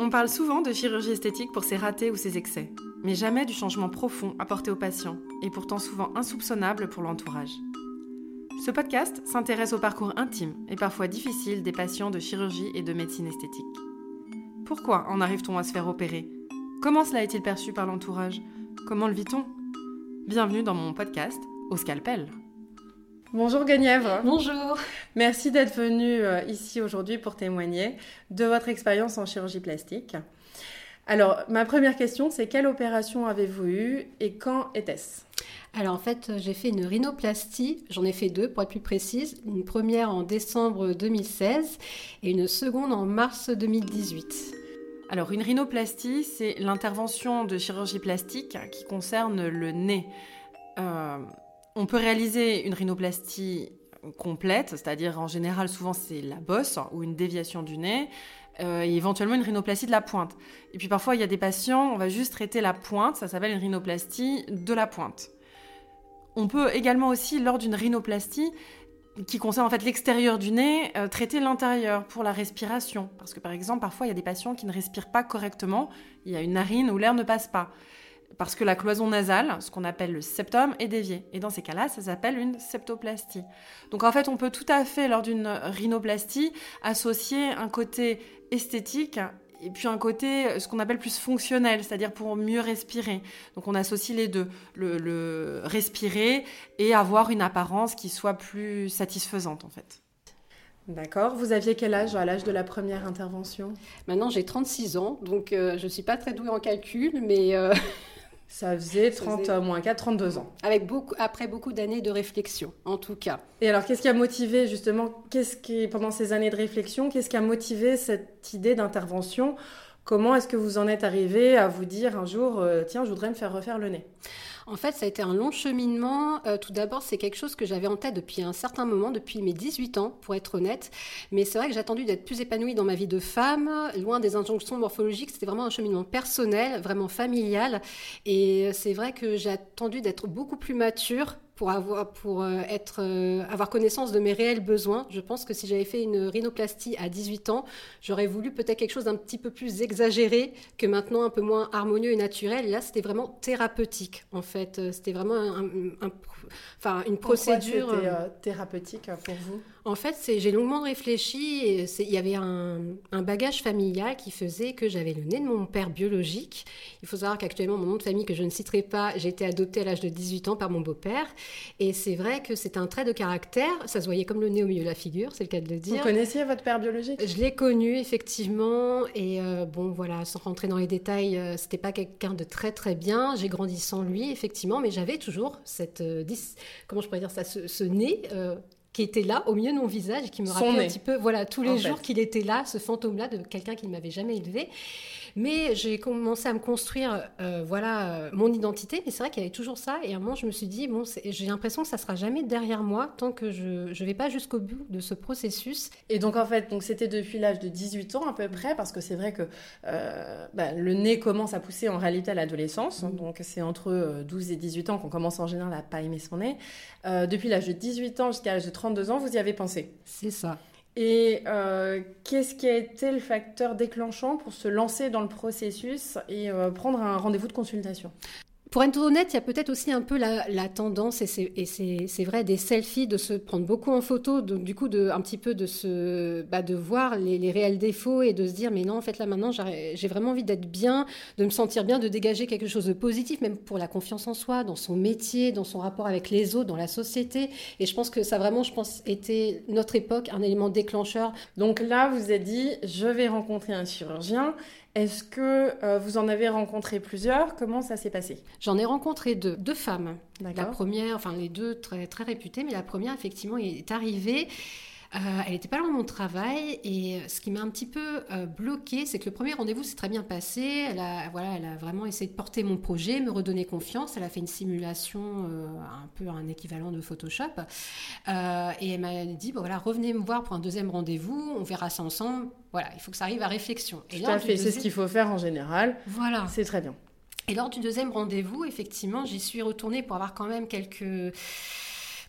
On parle souvent de chirurgie esthétique pour ses ratés ou ses excès, mais jamais du changement profond apporté aux patients, et pourtant souvent insoupçonnable pour l'entourage. Ce podcast s'intéresse au parcours intime et parfois difficile des patients de chirurgie et de médecine esthétique. Pourquoi en arrive-t-on à se faire opérer? Comment cela est-il perçu par l'entourage? Comment le vit-on? Bienvenue dans mon podcast Au scalpel. Bonjour Guenièvre. Bonjour. Merci d'être venue euh, ici aujourd'hui pour témoigner de votre expérience en chirurgie plastique. Alors, ma première question, c'est quelle opération avez-vous eue et quand était-ce? Alors en fait, j'ai fait une rhinoplastie, j'en ai fait deux pour être plus précise, une première en décembre 2016 et une seconde en mars 2018. Alors une rhinoplastie, c'est l'intervention de chirurgie plastique qui concerne le nez. Euh, on peut réaliser une rhinoplastie complète, c'est-à-dire en général souvent c'est la bosse ou une déviation du nez, euh, et éventuellement une rhinoplastie de la pointe. Et puis parfois il y a des patients, on va juste traiter la pointe, ça s'appelle une rhinoplastie de la pointe. On peut également aussi, lors d'une rhinoplastie, qui concerne en fait l'extérieur du nez, euh, traiter l'intérieur pour la respiration. Parce que par exemple, parfois il y a des patients qui ne respirent pas correctement, il y a une narine où l'air ne passe pas parce que la cloison nasale, ce qu'on appelle le septum, est déviée. Et dans ces cas-là, ça s'appelle une septoplastie. Donc en fait, on peut tout à fait, lors d'une rhinoplastie, associer un côté esthétique et puis un côté, ce qu'on appelle plus fonctionnel, c'est-à-dire pour mieux respirer. Donc on associe les deux, le, respirer et avoir une apparence qui soit plus satisfaisante en fait. D'accord. Vous aviez quel âge à l'âge de la première intervention? Maintenant, j'ai 36 ans, donc euh, je ne suis pas très douée en calcul, mais euh, Ça faisait 30 moins 4, 32 ans. Avec beaucoup, après beaucoup d'années de réflexion, en tout cas. Et alors, qu'est-ce qui a motivé justement, qu'est-ce qui, pendant ces années de réflexion, qu'est-ce qui a motivé cette idée d'intervention? Comment est-ce que vous en êtes arrivé à vous dire un jour, euh, tiens, je voudrais me faire refaire le nez en fait, ça a été un long cheminement. Euh, tout d'abord, c'est quelque chose que j'avais en tête depuis un certain moment, depuis mes 18 ans, pour être honnête. Mais c'est vrai que j'ai attendu d'être plus épanouie dans ma vie de femme, loin des injonctions morphologiques. C'était vraiment un cheminement personnel, vraiment familial. Et c'est vrai que j'ai attendu d'être beaucoup plus mature pour avoir pour euh, être euh, avoir connaissance de mes réels besoins. Je pense que si j'avais fait une rhinoplastie à 18 ans, j'aurais voulu peut-être quelque chose d'un petit peu plus exagéré que maintenant un peu moins harmonieux et naturel. Et là, c'était vraiment thérapeutique en fait. Euh, c'était vraiment un, enfin une procédure c'était thérapeutique pour vous? En fait, j'ai longuement réfléchi. Il y avait un, un, bagage familial qui faisait que j'avais le nez de mon père biologique. Il faut savoir qu'actuellement, mon nom de famille, que je ne citerai pas, j'ai été adoptée à l'âge de 18 ans par mon beau-père. Et c'est vrai que c'est un trait de caractère. Ça se voyait comme le nez au milieu de la figure, c'est le cas de le dire. Vous connaissiez votre père biologique? Je l'ai connu, effectivement. Et euh, bon, voilà, sans rentrer dans les détails, euh, c'était pas quelqu'un de très très bien. J'ai grandi sans lui, effectivement, mais j'avais toujours cette. Euh, comment je pourrais dire ça Ce, nez qui était là au milieu de mon visage et qui me rappelait un petit peu, voilà, tous les jours qu'il était là, ce fantôme-là de quelqu'un qui ne m'avait jamais élevé. Mais j'ai commencé à me construire, euh, voilà, euh, mon identité. Mais c'est vrai qu'il y avait toujours ça. Et à un moment, je me suis dit, bon, j'ai l'impression que ça sera jamais derrière moi tant que je ne vais pas jusqu'au bout de ce processus. Et donc, en fait, donc c'était depuis l'âge de 18 ans à peu près, parce que c'est vrai que euh, bah, le nez commence à pousser en réalité à l'adolescence. Mmh. Donc, c'est entre 12 et 18 ans qu'on commence en général à pas aimer son nez. depuis l'âge de 18 ans jusqu'à l'âge de 32 ans, vous y avez pensé? C'est ça. Et euh, qu'est-ce qui a été le facteur déclenchant pour se lancer dans le processus et euh, prendre un rendez-vous de consultation? Pour être honnête, il y a peut-être aussi un peu la, tendance, et c'est vrai, des selfies, de se prendre beaucoup en photo, donc du coup, de, un petit peu de, se, bah, de voir les, réels défauts et de se dire, mais non, en fait, là maintenant, j'ai vraiment envie d'être bien, de me sentir bien, de dégager quelque chose de positif, même pour la confiance en soi, dans son métier, dans son rapport avec les autres, dans la société. Et je pense que ça vraiment, je pense, était notre époque, un élément déclencheur. Donc là, vous avez dit, je vais rencontrer un chirurgien. Est-ce que euh, vous en avez rencontré plusieurs? Comment ça s'est passé? J'en ai rencontré deux, deux femmes. La première, enfin les deux très, très réputées, mais la première effectivement est arrivée. Euh, elle n'était pas loin de mon travail et ce qui m'a un petit peu euh, bloqué, c'est que le premier rendez-vous s'est très bien passé. Elle a, voilà, elle a vraiment essayé de porter mon projet, me redonner confiance. Elle a fait une simulation, un peu un équivalent de Photoshop, et elle m'a dit bon voilà, revenez me voir pour un deuxième rendez-vous, on verra ça ensemble voilà, il faut que ça arrive à réflexion. Et Tout à fait, c'est ce qu'il faut faire en général. Voilà. C'est très bien. Et lors du deuxième rendez-vous, effectivement, j'y suis retournée pour avoir quand même quelques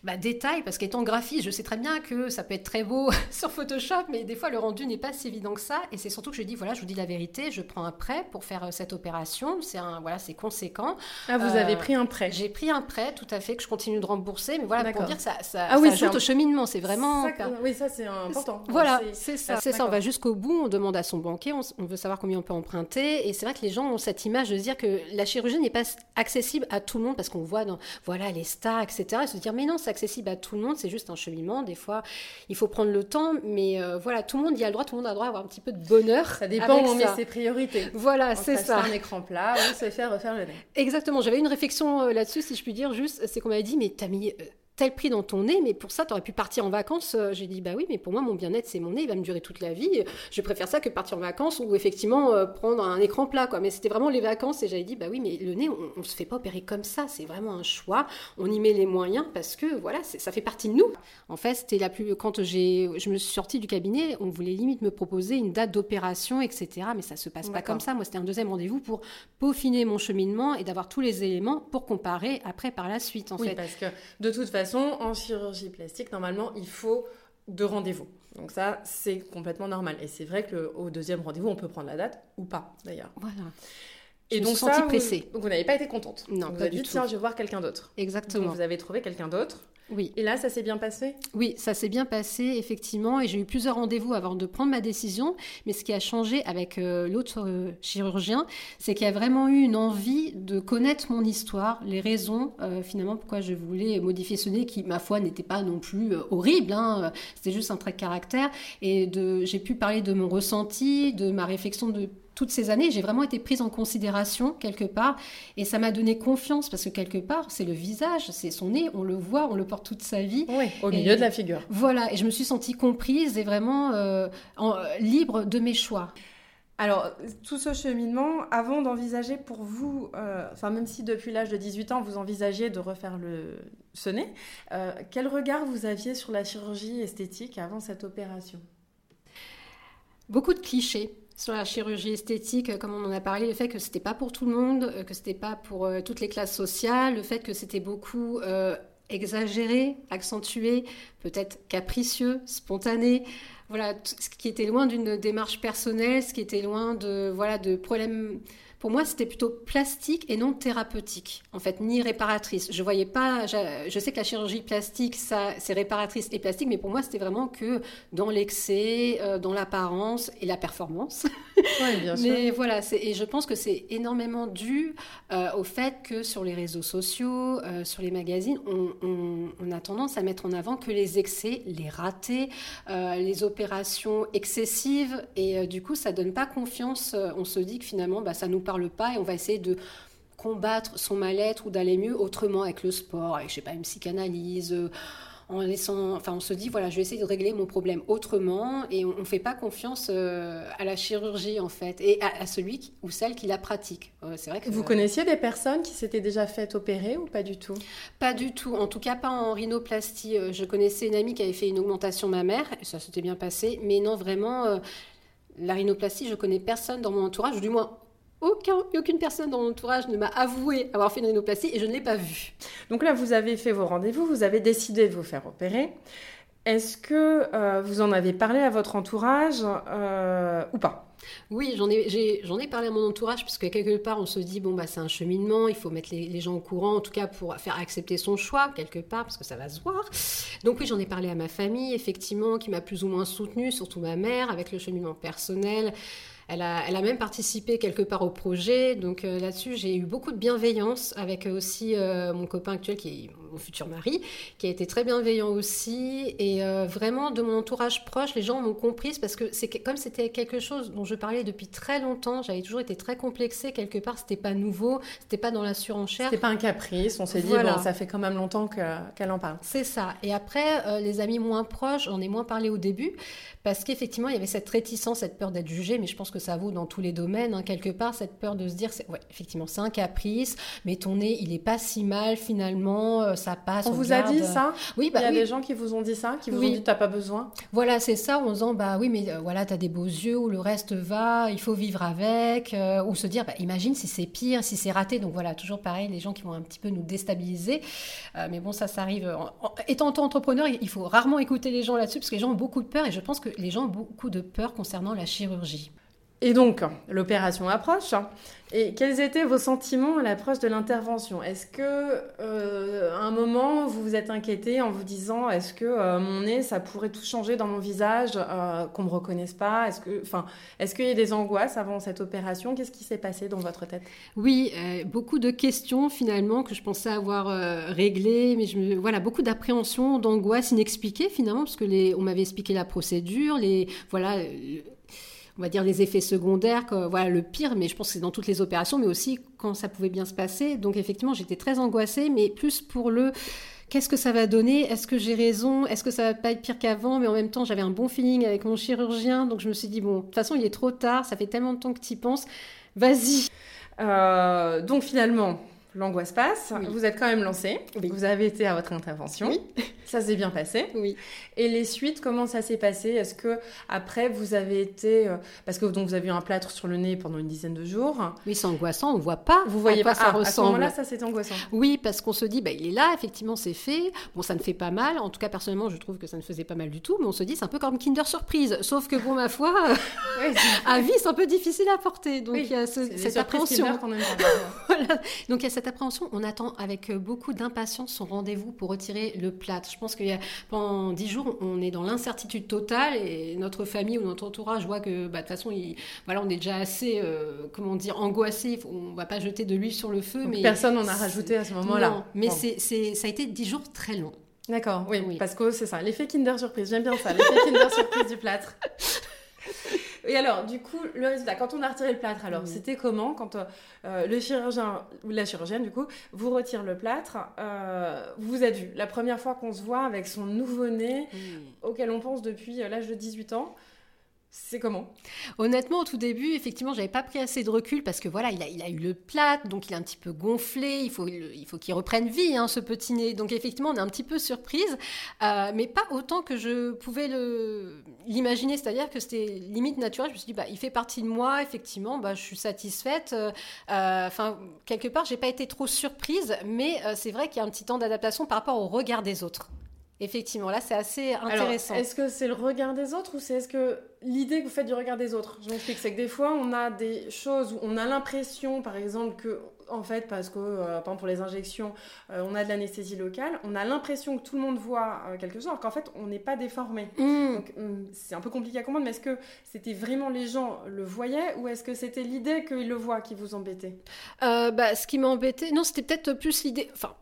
bah, détail, parce qu'étant graphiste, je sais très bien que ça peut être très beau sur Photoshop, mais des fois le rendu n'est pas si évident que ça. Et c'est surtout que je dis, voilà, je vous dis la vérité, je prends un prêt pour faire euh, cette opération. C'est un, voilà, c'est conséquent. Ah, vous avez pris un prêt J'ai pris un prêt, tout à fait, que je continue de rembourser. Mais voilà, pour dire ça, ça, ah, oui, ajoute au cheminement. C'est vraiment. oui, ça c'est important. Voilà, c'est ça. C'est ça. On va jusqu'au bout, on demande à son banquier, on, veut savoir combien on peut emprunter. Et c'est vrai que les gens ont cette image de dire que la chirurgie n'est pas accessible à tout le monde parce qu'on voit dans voilà les stars, etc. Et se dire mais non, c'est accessible à tout le monde, c'est juste un cheminement. Des fois, il faut prendre le temps, mais euh, voilà, tout le monde y a le droit, tout le monde a le droit d'avoir un petit peu de bonheur. Ça dépend où on met ses priorités. Voilà, c'est ça. un écran plat ou se faire refaire le nez. Exactement. J'avais une réflexion euh, là-dessus, si je puis dire, juste, c'est qu'on m'avait dit mais t'as mis euh, tel prix dans ton nez, mais pour ça, tu aurais pu partir en vacances. Euh, j'ai dit, bah oui, mais pour moi, mon bien-être, c'est mon nez, il va me durer toute la vie. Je préfère ça que partir en vacances ou effectivement euh, prendre un écran plat, quoi. Mais c'était vraiment les vacances et j'avais dit, bah oui, mais le nez, on, ne se fait pas opérer comme ça, c'est vraiment un choix. On y met les moyens parce que, voilà, ça fait partie de nous. En fait, c'était la plus. Quand j'ai, je me suis sortie du cabinet, on voulait limite me proposer une date d'opération, etc. Mais ça se passe pas comme ça. Moi, c'était un deuxième rendez-vous pour peaufiner mon cheminement et d'avoir tous les éléments pour comparer après par la suite, en oui, fait. parce que de toute façon, en chirurgie, plastique, normalement, il faut deux rendez-vous. Donc ça, c'est complètement normal. Et c'est vrai qu'au deuxième rendez-vous, on peut prendre la date ou pas, d'ailleurs. Voilà. Et donc, ça, pressée. Vous, vous n'avez pas été contente. Non, vous avez dit, tiens, je vais voir quelqu'un d'autre. Exactement. vous avez trouvé quelqu'un d'autre. Oui. Et là, ça s'est bien passé? Oui, ça s'est bien passé, effectivement. Et j'ai eu plusieurs rendez-vous avant de prendre ma décision. Mais ce qui a changé avec euh, l'autre euh, chirurgien, c'est qu'il y a vraiment eu une envie de connaître mon histoire, les raisons, euh, finalement, pourquoi je voulais modifier ce nez qui, ma foi, n'était pas non plus horrible. Hein. C'était juste un trait de caractère. Et j'ai pu parler de mon ressenti, de ma réflexion de toutes ces années, j'ai vraiment été prise en considération quelque part et ça m'a donné confiance parce que quelque part, c'est le visage, c'est son nez, on le voit, on le porte toute sa vie. Oui, au milieu de la figure. Voilà, et je me suis sentie comprise et vraiment euh, libre de mes choix. Alors, tout ce cheminement, avant d'envisager pour vous, euh, enfin même si depuis l'âge de 18 ans, vous envisagiez de refaire le, ce nez, euh, quel regard vous aviez sur la chirurgie esthétique avant cette opération? Beaucoup de clichés sur la chirurgie esthétique, comme on en a parlé, le fait que c'était pas pour tout le monde, euh, que c'était pas pour euh, toutes les classes sociales, le fait que c'était beaucoup euh, exagéré, accentué, peut-être capricieux, spontané. Voilà, ce qui était loin d'une démarche personnelle, ce qui était loin de voilà de problèmes pour moi, c'était plutôt plastique et non thérapeutique, en fait, ni réparatrice. Je voyais pas, je, sais que la chirurgie plastique, ça, c'est réparatrice et plastique, mais pour moi, c'était vraiment que dans l'excès, euh, dans l'apparence et la performance. Oui, bien sûr. Mais voilà, et je pense que c'est énormément dû euh, au fait que sur les réseaux sociaux, euh, sur les magazines, on, a tendance à mettre en avant que les excès, les ratés, les opérations excessives, et du coup, ça donne pas confiance. on se dit que finalement, bah, ça nous parle pas et on va essayer de combattre son mal-être ou d'aller mieux autrement avec le sport, avec, je sais pas, une psychanalyse, euh, en laissant, enfin, on se dit, voilà, je vais essayer de régler mon problème autrement et on ne fait pas confiance euh, à la chirurgie, en fait, et à, celui ou celle qui la pratique. Euh, c'est vrai que... Vous connaissiez des personnes qui s'étaient déjà fait opérer ou pas du tout? Pas du tout, en tout cas pas en rhinoplastie. Je connaissais une amie qui avait fait une augmentation mammaire, et ça s'était bien passé, mais non, vraiment... La rhinoplastie, je connais personne dans mon entourage, du moins aucun, aucune personne dans mon entourage ne m'a avoué avoir fait une rhinoplastie et je ne l'ai pas vue. Donc là, vous avez fait vos rendez-vous, vous avez décidé de vous faire opérer. Est-ce que euh, vous en avez parlé à votre entourage euh, ou pas? Oui, j'en ai, j'en ai, parlé à mon entourage, parce que quelque part, on se dit, bon, bah, c'est un cheminement, il faut mettre les, les, gens au courant, en tout cas pour faire accepter son choix, quelque part, parce que ça va se voir. Donc oui, j'en ai parlé à ma famille, effectivement, qui m'a plus ou moins soutenue, surtout ma mère, avec le cheminement personnel. Elle a, elle a même participé quelque part au projet. Donc euh, là-dessus, j'ai eu beaucoup de bienveillance avec aussi euh, mon copain actuel qui est mon futur mari, qui a été très bienveillant aussi. Et euh, vraiment, de mon entourage proche, les gens m'ont comprise parce que c'est comme c'était quelque chose dont je parlais depuis très longtemps, j'avais toujours été très complexée quelque part. C'était pas nouveau, c'était pas dans la surenchère. C'était pas un caprice. On s'est dit, bon, ça fait quand même longtemps qu'elle en parle. C'est ça. Et après, les amis moins proches, j'en ai moins parlé au début parce qu'effectivement, il y avait cette réticence, cette peur d'être jugée, mais je pense que ça vaut dans tous les domaines, hein, quelque part, cette peur de se dire, ouais, effectivement, c'est un caprice, mais ton nez, il est pas si mal finalement, euh, ça passe. On, vous a dit ça? Oui, bah, Il y a des gens qui vous ont dit ça, qui vous ont dit t'as pas besoin? Voilà, c'est ça, en disant bah oui, mais voilà, t'as des beaux yeux, ou le reste va, il faut vivre avec, ou se dire bah, imagine si c'est pire, si c'est raté. Donc voilà, toujours pareil, les gens qui vont un petit peu nous déstabiliser. mais bon, ça, ça arrive. étant entrepreneur, il faut rarement écouter les gens là-dessus parce que les gens ont beaucoup de peur et je pense que les gens ont beaucoup de peur concernant la chirurgie. Et donc, l'opération approche. Et quels étaient vos sentiments à l'approche de l'intervention? Est-ce que, euh, un moment, vous vous êtes inquiété en vous disant est-ce que euh, mon nez, ça pourrait tout changer dans mon visage, euh, qu'on me reconnaisse pas? Est-ce que, est-ce qu'il y a des angoisses avant cette opération? Qu'est-ce qui s'est passé dans votre tête? Oui, beaucoup de questions finalement que je pensais avoir réglées, mais voilà, beaucoup d'appréhension, d'angoisse inexpliquée finalement, parce que on m'avait expliqué la procédure, les, voilà on va dire les effets secondaires, voilà le pire, mais je pense que c'est dans toutes les opérations, mais aussi quand ça pouvait bien se passer. Donc effectivement, j'étais très angoissée, mais plus pour le qu'est-ce que ça va donner? Est-ce que j'ai raison? Est-ce que ça va pas être pire qu'avant? Mais en même temps, j'avais un bon feeling avec mon chirurgien, donc je me suis dit bon, de toute façon, il est trop tard, ça fait tellement de temps que tu y penses, vas-y. Euh, donc finalement, l'angoisse passe, vous êtes quand même lancé, vous avez été à votre intervention, ça s'est bien passé. Oui. Et les suites, comment ça s'est passé? Est-ce que après vous avez été, euh, parce que donc vous avez eu un plâtre sur le nez pendant une dizaine de jours. Oui, c'est angoissant, on voit pas. Vous voyez pas ça ressemble. À ce moment-là, ça c'est angoissant. Oui, parce qu'on se dit, bah, il est là, effectivement, c'est fait. Bon, ça ne fait pas mal. En tout cas, personnellement, je trouve que ça ne faisait pas mal du tout. Mais on se dit, c'est un peu comme Kinder Surprise. Sauf que, bon, ma foi, à vie, c'est un peu difficile à porter. Donc il y a cette appréhension. Voilà. Donc il y a cette appréhension. On attend avec beaucoup d'impatience son rendez-vous pour retirer le plâtre. Je pense que pendant dix jours, on est dans l'incertitude totale et notre famille ou notre entourage voit que bah, de toute façon, voilà, on est déjà assez, euh, comment dire, angoissé. On va pas jeter de l'huile sur le feu. mais personne n'en a rajouté à ce moment-là. mais c'est, ça a été dix jours très longs. D'accord, oui, oui, parce que c'est ça, l'effet Kinder Surprise, j'aime bien ça, l'effet Kinder Surprise du plâtre. Et alors, du coup, le résultat, quand on a retiré le plâtre, alors c'était comment quand euh, le chirurgien ou la chirurgienne, du coup, vous retire le plâtre euh, Vous êtes vu la première fois qu'on se voit avec son nouveau-né, auquel on pense depuis euh, l'âge de 18 ans. C'est comment? Honnêtement, au tout début, effectivement, j'avais pas pris assez de recul parce que voilà, il a, eu le plâtre, donc il est un petit peu gonflé. Il faut, il faut qu'il reprenne vie, hein, ce petit nez. Donc effectivement, on est un petit peu surprise, euh, mais pas autant que je pouvais l'imaginer. C'est-à-dire que c'était limite naturel. Je me suis dit, bah, il fait partie de moi. Effectivement, bah, je suis satisfaite. Euh, enfin, quelque part, j'ai pas été trop surprise, mais euh, c'est vrai qu'il y a un petit temps d'adaptation par rapport au regard des autres. Effectivement, là, c'est assez intéressant. Est-ce que c'est le regard des autres ou c'est est-ce que l'idée que vous faites du regard des autres? Je m'explique, c'est que des fois, on a des choses où on a l'impression, par exemple, que, en fait, parce que, euh, par exemple, pour les injections, euh, on a de l'anesthésie locale, on a l'impression que tout le monde voit euh, quelque chose, alors qu'en fait, on n'est pas déformé. Mmh. Donc, mmh, c'est un peu compliqué à comprendre, mais est-ce que c'était vraiment les gens le voyaient ou est-ce que c'était l'idée qu'ils le voient qui vous embêtait? Bah, Ce qui m'embêtait, non, c'était peut-être plus l'idée. Enfin.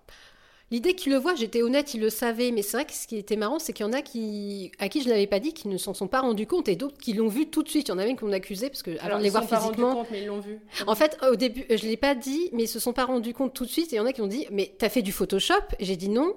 L'idée qu'il le voit, j'étais honnête, il le savait, mais c'est vrai que ce qui était marrant, c'est qu'il y en a qui, à qui je ne l'avais pas dit, qui ne s'en sont pas rendus compte, et d'autres qui l'ont vu tout de suite. Il y en avait qui m'ont accusé parce que alors les voir physiquement. Compte, mais ils l'ont vu. En fait, au début, je l'ai pas dit, mais ils se sont pas rendus compte tout de suite. Et il y en a qui ont dit, mais t'as fait du Photoshop? J'ai dit non.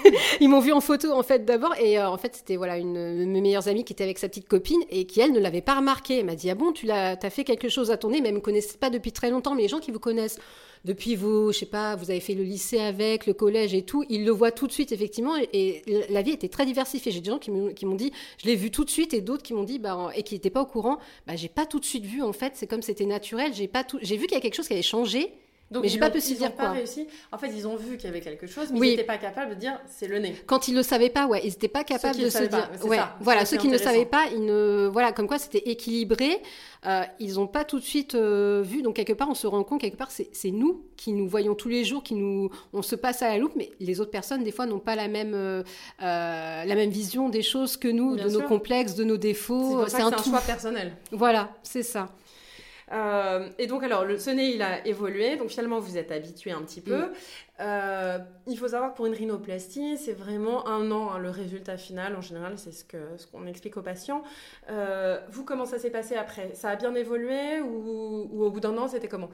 ils m'ont vu en photo en fait d'abord, et euh, en fait c'était voilà une de mes meilleures amies qui était avec sa petite copine et qui elle ne l'avait pas remarqué. Elle m'a dit ah bon, tu l'as, t'as fait quelque chose à ton nez, mais elle me connaissait pas depuis très longtemps, mais les gens qui vous connaissent depuis vous, je sais pas, vous avez fait le lycée avec, le collège et tout, ils le voient tout de suite, effectivement, et, la vie était très diversifiée. J'ai des gens qui m'ont dit, je l'ai vu tout de suite, et d'autres qui m'ont dit, bah, et qui n'étaient pas au courant, bah, j'ai pas tout de suite vu, en fait, c'est comme c'était naturel, j'ai pas tout, j'ai vu qu'il y a quelque chose qui avait changé, donc, mais j'ai pas pu ils dire pas réussi. En fait, ils ont vu qu'il y avait quelque chose, mais ils n'étaient pas capables de dire c'est le nez. Quand ils le savaient pas, ouais, ils n'étaient pas capables de se dire. Ouais, voilà, ceux qui ne le savaient pas, ils ne, voilà, comme quoi c'était équilibré. Euh, ils n'ont pas tout de suite euh, vu. Donc quelque part, on se rend compte quelque part, c'est nous qui nous voyons tous les jours, qui nous, on se passe à la loupe, mais les autres personnes des fois n'ont pas la même, euh, la même vision des choses que nous, de nos complexes, de nos défauts. C'est un, un choix personnel. Voilà, c'est ça. Euh, et donc, alors, le, nez, il a évolué. Donc, finalement, vous êtes habitué un petit peu. Euh, il faut savoir que pour une rhinoplastie, c'est vraiment un an hein, le résultat final. En général, c'est ce qu'on ce qu'on explique aux patients. Euh, vous, comment ça s'est passé après? Ça a bien évolué ou, au bout d'un an, c'était comment?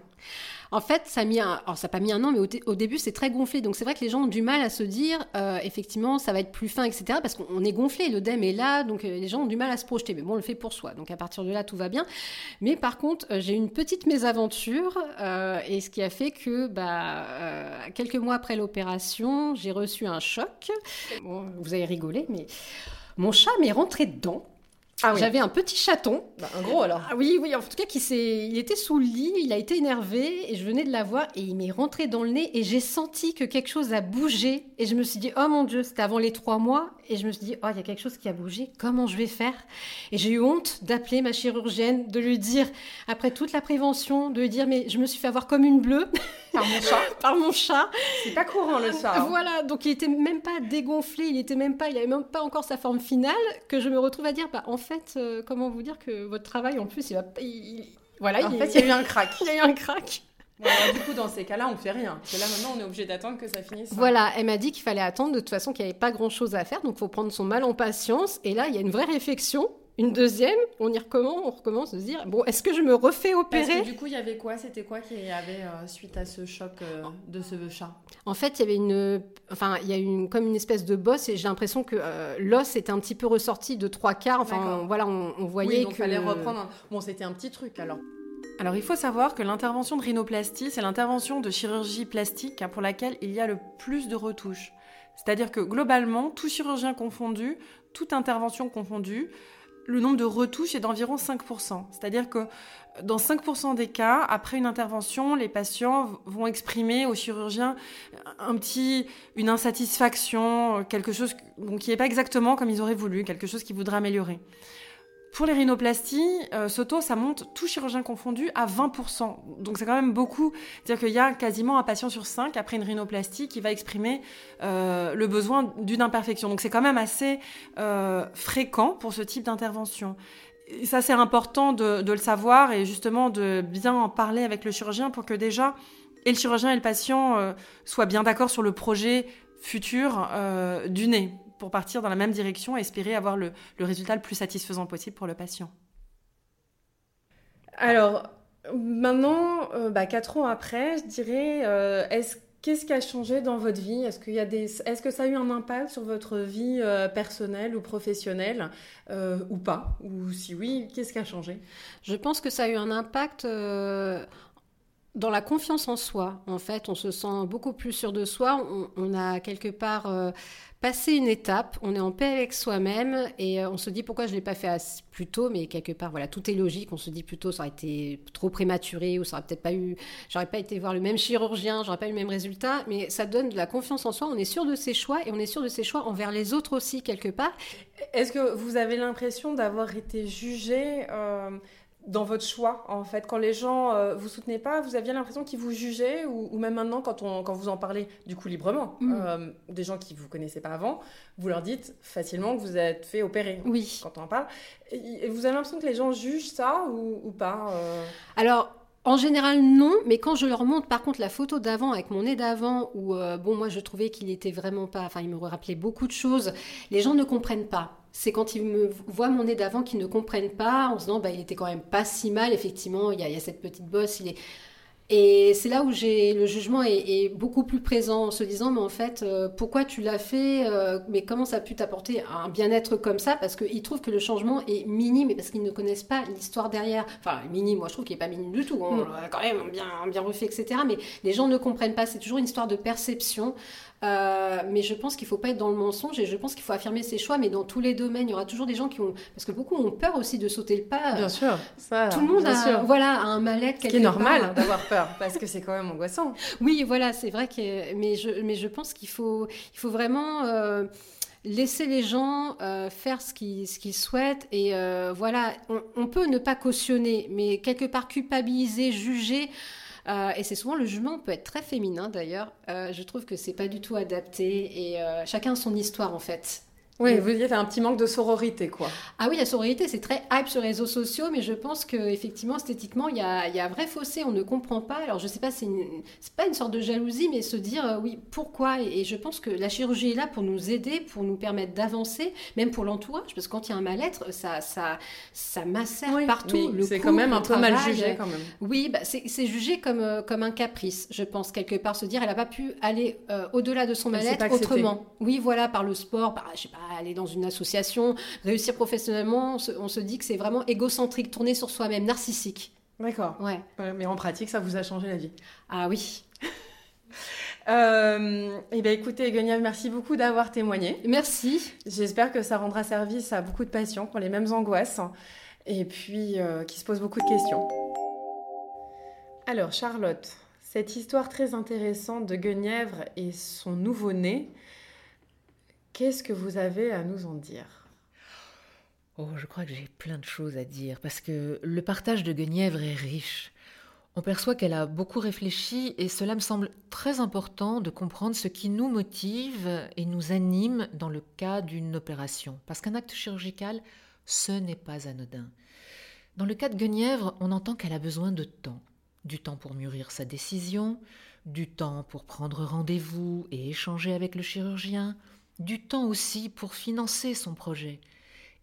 En fait, ça a n'a pas mis un an, mais au, début, c'est très gonflé. Donc c'est vrai que les gens ont du mal à se dire, euh, effectivement, ça va être plus fin, etc. Parce qu'on est gonflé, l'œdème est là, donc les gens ont du mal à se projeter. Mais bon, on le fait pour soi. Donc à partir de là, tout va bien. Mais par contre, j'ai une petite mésaventure, et ce qui a fait que, bah, quelques quelques mois après l'opération, j'ai reçu un choc. Vous avez rigolé, mais mon chat m'est rentré dedans. Ah oui. J'avais un petit chaton. Bah, un gros alors. Ah oui, oui, en tout cas, qui s'est, il était sous le lit, il a été énervé et je venais de la voir et il m'est rentré dans le nez et j'ai senti que quelque chose a bougé et je me suis dit, oh mon Dieu, c'était avant les trois mois et je me suis dit, oh, il y a quelque chose qui a bougé, comment je vais faire? Et j'ai eu honte d'appeler ma chirurgienne, de lui dire, après toute la prévention, de lui dire, mais je me suis fait avoir comme une bleue Par mon chat. par mon chat. C'est pas courant le chat. hein. Voilà, donc il était même pas dégonflé, il était même pas, il avait même pas encore sa forme finale, que je me retrouve à dire, bah en fait, euh, comment vous dire que votre travail en plus, il va, il- il- voilà, En il, fait, il y a eu un crack. il y a eu un crack. Bon, alors, du coup, dans ces cas-là, on fait rien. Parce que là, maintenant, on est obligé d'attendre que ça finisse. hein. Voilà, elle m'a dit qu'il fallait attendre de toute façon qu'il n'y avait pas grand chose à faire, donc il faut prendre son mal en patience. Et là, il y a une vraie réflexion. Une deuxième, on y recommence, on recommence de se dire bon, est-ce que je me refais Parce opérer que du coup, il y avait quoi? C'était quoi qu'il y avait euh, suite à ce choc euh, de ce chat? En fait, il y avait une, enfin, il y a une comme une espèce de bosse et j'ai l'impression que euh, l'os était un petit peu ressorti de trois quarts. Enfin, on- voilà, on, on voyait Oui, donc que fallait reprendre. un- Bon, c'était un petit truc alors. Alors, il faut savoir que l'intervention de rhinoplastie, c'est l'intervention de chirurgie plastique hein, pour laquelle il y a le plus de retouches. C'est-à-dire que globalement, tout chirurgien confondu, toute intervention confondue, le nombre de retouches est d'environ 5%. C'est-à-dire que dans 5% des cas, après une intervention, les patients vont exprimer au chirurgien un petit, une insatisfaction, quelque chose qui n'est pas exactement comme ils auraient voulu, quelque chose qu'ils voudraient améliorer. Pour les rhinoplasties, euh, ce taux, ça monte, tout chirurgien confondu, à 20%. Donc c'est quand même beaucoup. C'est-à-dire qu'il y a quasiment un patient sur cinq, après une rhinoplastie, qui va exprimer euh, le besoin d'une imperfection. Donc c'est quand même assez euh, fréquent pour ce type d'intervention. Ça, c'est important de, de le savoir et justement de bien en parler avec le chirurgien pour que déjà, et le chirurgien et le patient euh, soient bien d'accord sur le projet futur euh, du nez pour partir dans la même direction et espérer avoir le, le résultat le plus satisfaisant possible pour le patient. Alors, maintenant, euh, bah, quatre ans après, je dirais, euh, est-ce qu'est-ce qui a changé dans votre vie? Est-ce qu'il y a des, est-ce que ça a eu un impact sur votre vie euh, personnelle ou professionnelle euh, ou pas? Ou si oui, qu'est-ce qui a changé? Je pense que ça a eu un impact euh, dans la confiance en soi. En fait, on se sent beaucoup plus sûr de soi. On, a quelque part euh, passé une étape. On est en paix avec soi-même et euh, on se dit pourquoi je l'ai pas fait assez- plus tôt. Mais quelque part, voilà, tout est logique. On se dit plutôt ça aurait été trop prématuré ou ça aurait peut-être pas eu. J'aurais pas été voir le même chirurgien, j'aurais pas eu le même résultat. Mais ça donne de la confiance en soi. On est sûr de ses choix et on est sûr de ses choix envers les autres aussi quelque part. Est-ce que vous avez l'impression d'avoir été jugé euh, dans votre choix, en fait Quand les gens euh, vous soutenaient pas, vous aviez l'impression qu'ils vous jugeaient ou, ou même maintenant, quand, on, quand vous en parlez du coup librement, Mm. euh, des gens qui vous connaissaient pas avant, vous leur dites facilement que vous êtes fait opérer Oui. quand on en parle. Et, et vous avez l'impression que les gens jugent ça ou, ou pas euh Alors, en général, non, mais quand je leur montre par contre la photo d'avant avec mon nez d'avant, où euh, bon, moi je trouvais qu'il était vraiment pas, enfin, il me rappelait beaucoup de choses, les gens ne comprennent pas. C'est quand ils me voient mon nez d'avant qu'ils ne comprennent pas en se disant, bah, il était quand même pas si mal, effectivement, il y a, il y a cette petite bosse, il est. Et c'est là où j'ai le jugement est, est beaucoup plus présent en se disant mais en fait euh, pourquoi tu l'as fait euh, mais comment ça a pu t'apporter un bien-être comme ça? Parce qu'ils trouvent que le changement est minime et parce qu'ils ne connaissent pas l'histoire derrière enfin minime moi je trouve qu'il est pas minime du tout hein. on l'a quand même bien bien refait etc mais les gens ne comprennent pas c'est toujours une histoire de perception Euh, mais je pense qu'il faut pas être dans le mensonge et je pense qu'il faut affirmer ses choix mais dans tous les domaines il y aura toujours des gens qui ont parce que beaucoup ont peur aussi de sauter le pas sûr, ça. tout le monde bien a, sûr. voilà, a un mal-être Ce qui est quelque normal d'avoir peur, parce que c'est quand même angoissant. Oui, voilà, c'est vrai que mais je mais je pense qu'il faut il faut vraiment euh, laisser les gens euh, faire ce qu'ils ce qu'ils souhaitent et euh, voilà, on, on peut ne pas cautionner, mais quelque part culpabiliser, juger. Euh, et c'est souvent le jugement peut être très féminin d'ailleurs. Euh, je trouve que c'est pas du tout adapté et euh, chacun son histoire en fait. Oui, vous dites un petit manque de sororité, quoi. Ah oui, la sororité, c'est très hype sur les réseaux sociaux, mais je pense que effectivement, esthétiquement, il y a, il y a un vrai fossé, on ne comprend pas. Alors, je sais pas, c'est pas une sorte de jalousie, mais se dire, euh, oui, pourquoi? Et, et je pense que la chirurgie est là pour nous aider, pour nous permettre d'avancer, même pour l'entourage, parce que quand il y a un mal-être, ça, ça, ça macère partout. Mais le c'est quand même un peu mal jugé, quand même. Oui, bah, c'est jugé comme, euh, comme un caprice, je pense, quelque part, se dire, elle n'a pas pu aller euh, au-delà de son mal-être autrement. Oui, voilà, par le sport, par, je sais pas, aller dans une association, réussir professionnellement, on se, on se dit que c'est vraiment égocentrique, tourné sur soi-même, narcissique. D'accord. Ouais. Ouais, mais en pratique, ça vous a changé la vie. Ah oui. Euh, eh bien, écoutez, Guenièvre, merci beaucoup d'avoir témoigné. Merci. J'espère que ça rendra service à beaucoup de patients qui ont les mêmes angoisses et puis euh, qui se posent beaucoup de questions. Alors, Charlotte, cette histoire très intéressante de Guenièvre et son nouveau-né, qu'est-ce que vous avez à nous en dire? Oh, je crois que j'ai plein de choses à dire, parce que le partage de Guenièvre est riche. On perçoit qu'elle a beaucoup réfléchi et cela me semble très important de comprendre ce qui nous motive et nous anime dans le cas d'une opération. Parce qu'un acte chirurgical, ce n'est pas anodin. Dans le cas de Guenièvre, on entend qu'elle a besoin de temps. Du temps pour mûrir sa décision, du temps pour prendre rendez-vous et échanger avec le chirurgien, du temps aussi pour financer son projet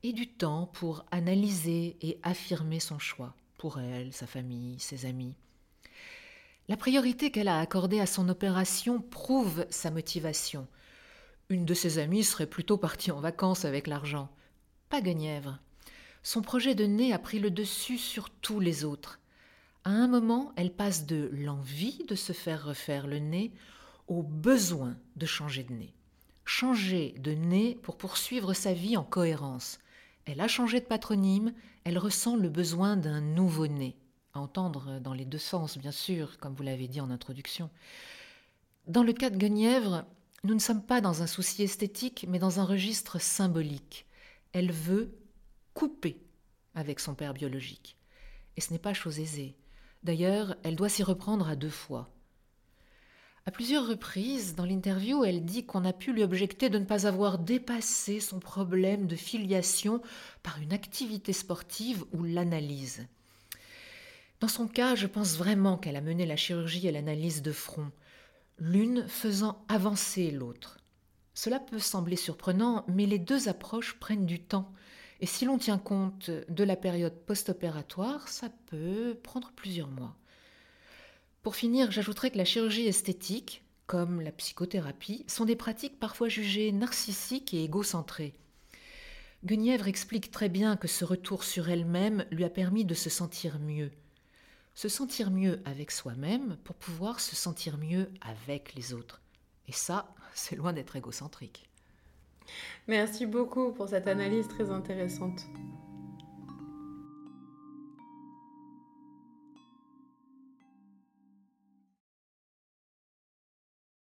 et du temps pour analyser et affirmer son choix, pour elle, sa famille, ses amis. La priorité qu'elle a accordée à son opération prouve sa motivation. Une de ses amies serait plutôt partie en vacances avec l'argent. Pas Guenièvre. Son projet de nez a pris le dessus sur tous les autres. À un moment, elle passe de l'envie de se faire refaire le nez au besoin de changer de nez. Changer de nez pour poursuivre sa vie en cohérence, elle a changé de patronyme, elle ressent le besoin d'un nouveau-né. À entendre dans les deux sens, bien sûr, comme vous l'avez dit en introduction. Dans le cas de Guenièvre, nous ne sommes pas dans un souci esthétique, mais dans un registre symbolique. Elle veut couper avec son père biologique. Et ce n'est pas chose aisée. D'ailleurs, elle doit s'y reprendre à deux fois. À plusieurs reprises, dans l'interview, elle dit qu'on a pu lui objecter de ne pas avoir dépassé son problème de filiation par une activité sportive ou l'analyse. Dans son cas, je pense vraiment qu'elle a mené la chirurgie et l'analyse de front, l'une faisant avancer l'autre. Cela peut sembler surprenant, mais les deux approches prennent du temps. Et si l'on tient compte de la période post-opératoire, ça peut prendre plusieurs mois. Pour finir, j'ajouterai que la chirurgie esthétique, comme la psychothérapie, sont des pratiques parfois jugées narcissiques et égocentrées. Guenièvre explique très bien que ce retour sur elle-même lui a permis de se sentir mieux. Se sentir mieux avec soi-même pour pouvoir se sentir mieux avec les autres. Et ça, c'est loin d'être égocentrique. Merci beaucoup pour cette analyse très intéressante.